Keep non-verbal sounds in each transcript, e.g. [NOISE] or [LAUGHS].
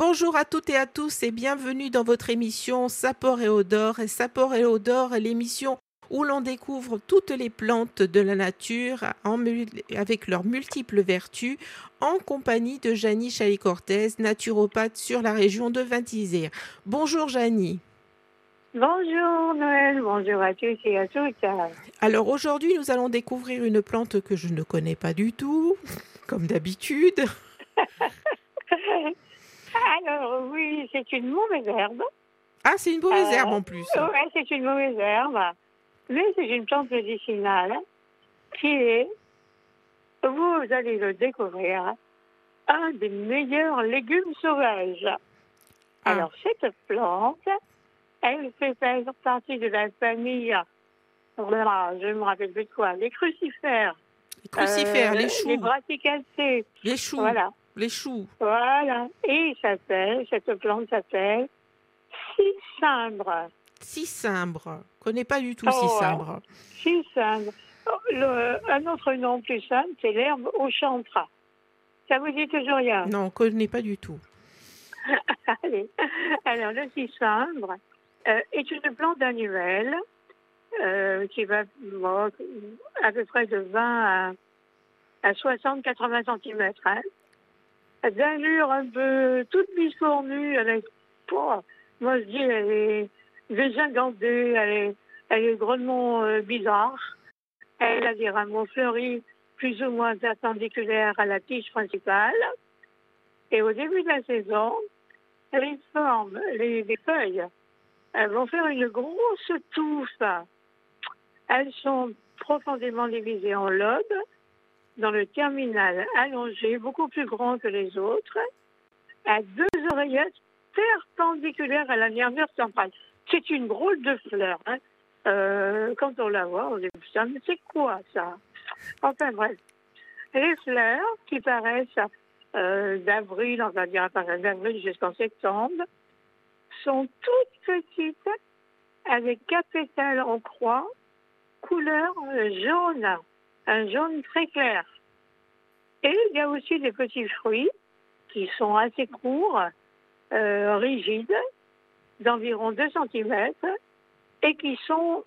Bonjour à toutes et à tous et bienvenue dans votre émission Sapor et Odor. Et Sapor et Odor est l'émission où l'on découvre toutes les plantes de la nature avec leurs multiples vertus en compagnie de Janie Chalet-Cortez, naturopathe sur la région de Vintisère. Bonjour Janie. Bonjour Noël, bonjour à tous et à toutes. Alors aujourd'hui, nous allons découvrir une plante que je ne connais pas du tout, [LAUGHS] comme d'habitude. Alors oui, c'est une mauvaise herbe. Ah, c'est une mauvaise herbe en plus. Oui, c'est une mauvaise herbe. Mais c'est une plante médicinale qui est, vous allez le découvrir, un des meilleurs légumes sauvages. Ah. Alors, cette plante, elle fait partie de la famille, voilà, je ne me rappelle plus de quoi, les crucifères. Les crucifères, euh, les choux. Les brassicacées. Les choux. Voilà. Les choux. Voilà. Et il s'appelle, cette plante s'appelle. Cicimbre. Je connais pas du tout Oh, cicimbre. Cicimbre. Oh, un autre nom plus simple, c'est l'herbe au chantre. Ça vous dit toujours rien? Non, je connais pas du tout. [LAUGHS] Allez. Alors, le cicimbre euh, est une plante annuelle euh, qui va bon, à peu près de 20 à, à 60-80 cm. Hein, D'allure un peu toute biscornue, avec, oh, moi je dis, elle est dégingandée, elle est, elle est grandement euh, bizarre. Elle a des rameaux fleuris plus ou moins perpendiculaires à la tige principale. Et au début de la saison, les formes, les, les feuilles, elles vont faire une grosse touffe. Elles sont profondément divisées en lobes, dans le terminal allongé, beaucoup plus grand que les autres, à deux oreillettes perpendiculaires à la nervure centrale. C'est une drôle de fleur. hein. Euh, quand on la voit, on dit putain, mais c'est quoi ça? Enfin bref, les fleurs qui paraissent euh, d'avril, on va dire d'avril jusqu'en septembre, sont toutes petites, avec quatre pétales en croix, couleur jaune, un jaune très clair. Et il y a aussi des petits fruits qui sont assez courts, euh, rigides, d'environ 2 cm, et qui sont,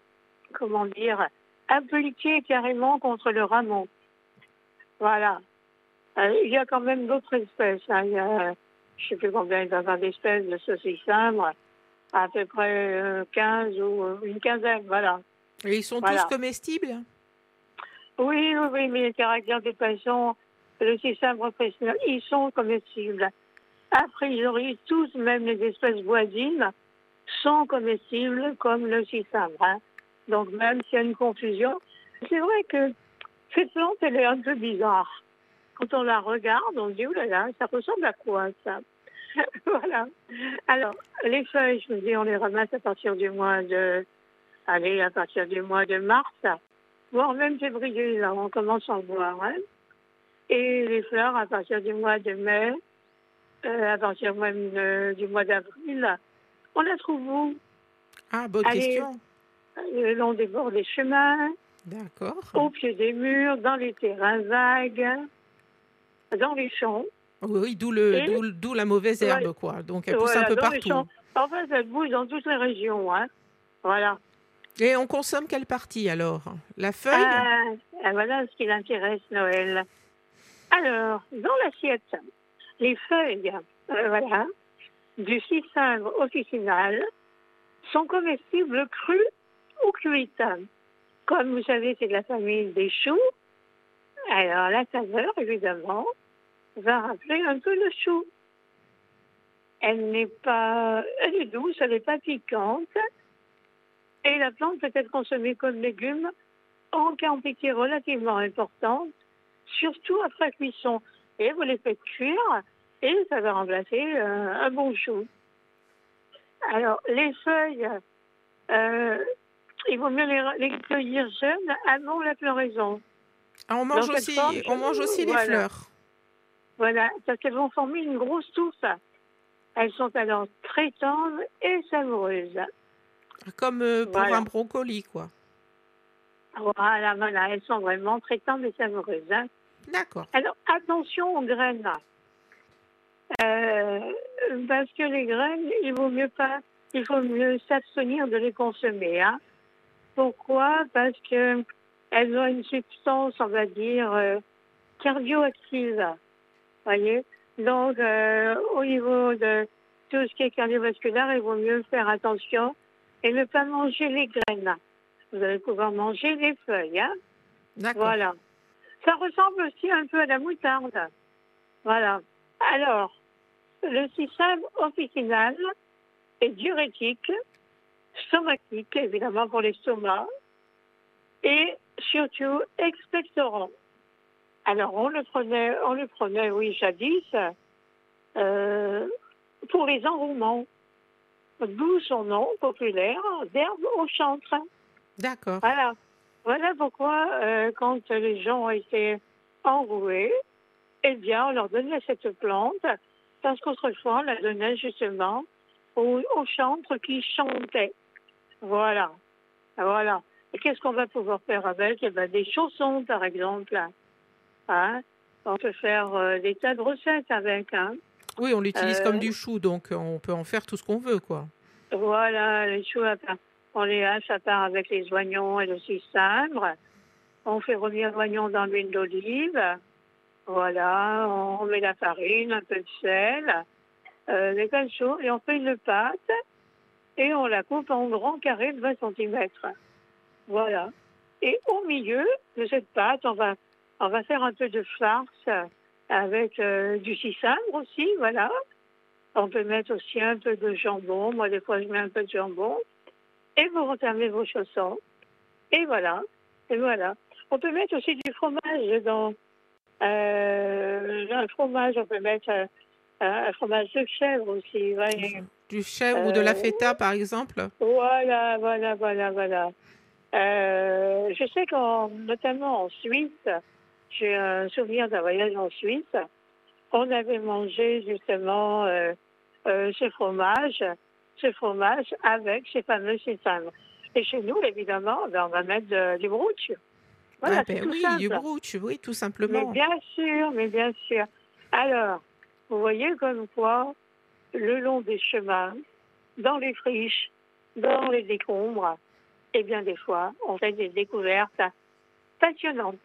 comment dire, appliqués carrément contre le rameau. Voilà. Euh, il y a quand même d'autres espèces. hein. Il y a, je ne sais plus combien il va y avoir d'espèces de saucissimbre, à peu près euh, 15 ou euh, une quinzaine, voilà. Et ils sont Voilà. tous comestibles? Oui, oui, oui, mais les caractères des poissons, le système professionnel, ils sont comestibles. A priori, tous, même les espèces voisines, sont comestibles comme le cicimbre. hein. Donc même s'il y a une confusion, c'est vrai que cette plante, elle est un peu bizarre. Quand on la regarde, on dit, oh là ça ressemble à quoi ça? [LAUGHS] Voilà. Alors, les feuilles, je me dis, on les ramasse à partir du mois de, allez, à partir du mois de mars voire même février, là, on commence à en voir. hein. Et les fleurs à partir du mois de mai, euh, à partir même euh, du mois d'avril, on la trouve où? Ah, bonne Allez. question. Le long des bords des chemins, D'accord. au pied des murs, dans les terrains vagues, dans les champs. Oui, oui, d'où le, d'où, d'où la mauvaise herbe, Ouais. quoi. Donc elle pousse Voilà, un peu partout. champs. Enfin, ça bouge dans toutes les régions. Hein. Voilà. Et on consomme quelle partie alors? La feuille? Ah, ah, voilà ce qui l'intéresse, Noël. Alors, dans l'assiette, les feuilles, euh, voilà, du cicimbre officinal sont comestibles crues ou cuites. Comme vous savez, c'est de la famille des choux. Alors, la saveur, évidemment, va rappeler un peu le chou. Elle n'est pas, elle est douce, elle n'est pas piquante. Et la plante peut être consommée comme légume en quantité relativement importante, surtout après cuisson. Et vous les faites cuire et ça va remplacer euh, un bon chou. Alors, les feuilles, euh, il vaut mieux les, les cueillir jeunes avant la floraison. Ah, on mange dans aussi, forme, on mange aussi les fleurs. Voilà, parce qu'elles vont former une grosse touffe. Elles sont alors très tendres et savoureuses. Comme euh, pour Voilà. un brocoli, quoi. Voilà, voilà, elles sont vraiment très tendres et savoureuses. hein. D'accord. Alors, attention aux graines. Euh, parce que les graines, il vaut mieux pas, il faut mieux s'abstenir de les consommer. Hein. Pourquoi? Parce que elles ont une substance, on va dire, euh, cardioactive. Voyez? Donc, euh, au niveau de tout ce qui est cardiovasculaire, il vaut mieux faire attention et ne pas manger les graines. Vous allez pouvoir manger les feuilles. Hein. Voilà. Ça ressemble aussi un peu à la moutarde. Voilà. Alors, le système officinal est diurétique, stomachique, évidemment pour l'estomac, et surtout expectorant. Alors, on le prenait, on le prenait, oui, jadis, euh, pour les enrouements. D'où son nom populaire d'herbe au chantre. D'accord. Voilà. Voilà pourquoi, euh, quand les gens ont été enroués, eh bien, on leur donnait cette plante, parce qu'autrefois, on la donnait justement aux, chantres qui chantaient. Voilà. Voilà. Et qu'est-ce qu'on va pouvoir faire avec? Eh bien, Des chaussons, par exemple. Hein? On peut faire euh, des tas de recettes avec. Hein oui, on l'utilise comme euh, du chou, donc on peut en faire tout ce qu'on veut, quoi. Voilà, les choux, on les hache à part avec les oignons et le citron. On fait revenir l'oignon dans l'huile d'olive. Voilà, on met la farine, un peu de sel, euh, les chaud et on fait une pâte et on la coupe en grands carrés de 20 cm. Voilà. Et au milieu de cette pâte, on va, on va faire un peu de farce avec euh, du citron aussi, voilà. On peut mettre aussi un peu de jambon. Moi, des fois, je mets un peu de jambon. Et vous refermez vos chaussons. Et voilà. Et voilà. On peut mettre aussi du fromage dans, euh, un fromage, on peut mettre euh, un fromage de chèvre aussi. Du chèvre ou de la euh, feta, par exemple Voilà, voilà, voilà, voilà. je sais qu'en, notamment en Suisse, j'ai un souvenir d'un voyage en Suisse, on avait mangé justement ce fromage, ce fromage avec ces fameux sésame. Et chez nous, évidemment, ben, on va mettre du brooch. Voilà, ah ben oui, du brooch, oui, tout simplement. Mais bien sûr, mais bien sûr. Alors, vous voyez comme quoi, le long des chemins, dans les friches, dans les décombres, et eh bien des fois, on fait des découvertes passionnantes.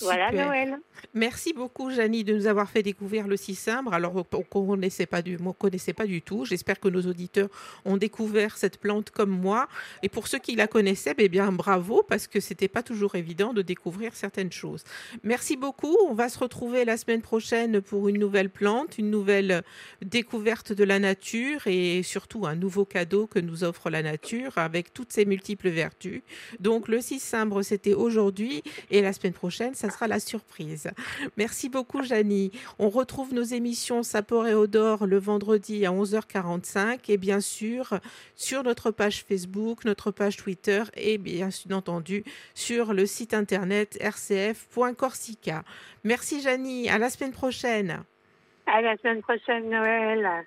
Voilà Noël. Merci beaucoup, Janie, de nous avoir fait découvrir le cicimbre. Alors, on ne connaissait pas du, connaissait pas du tout. J'espère que nos auditeurs ont découvert cette plante comme moi. Et pour ceux qui la connaissaient, eh bien, bravo, parce que c'était pas toujours évident de découvrir certaines choses. Merci beaucoup. On va se retrouver la semaine prochaine pour une nouvelle plante, une nouvelle découverte de la nature et surtout un nouveau cadeau que nous offre la nature avec toutes ses multiples vertus. Donc, le cicimbre, c'était aujourd'hui et la semaine prochaine, ça sera la surprise. Merci beaucoup, Janie. On retrouve nos émissions Sapor et Odor le vendredi à 11h45 et bien sûr sur notre page Facebook, notre page Twitter et bien entendu sur le site internet rcf.corsica. Merci, Janie. À la semaine prochaine. À la semaine prochaine, Noël.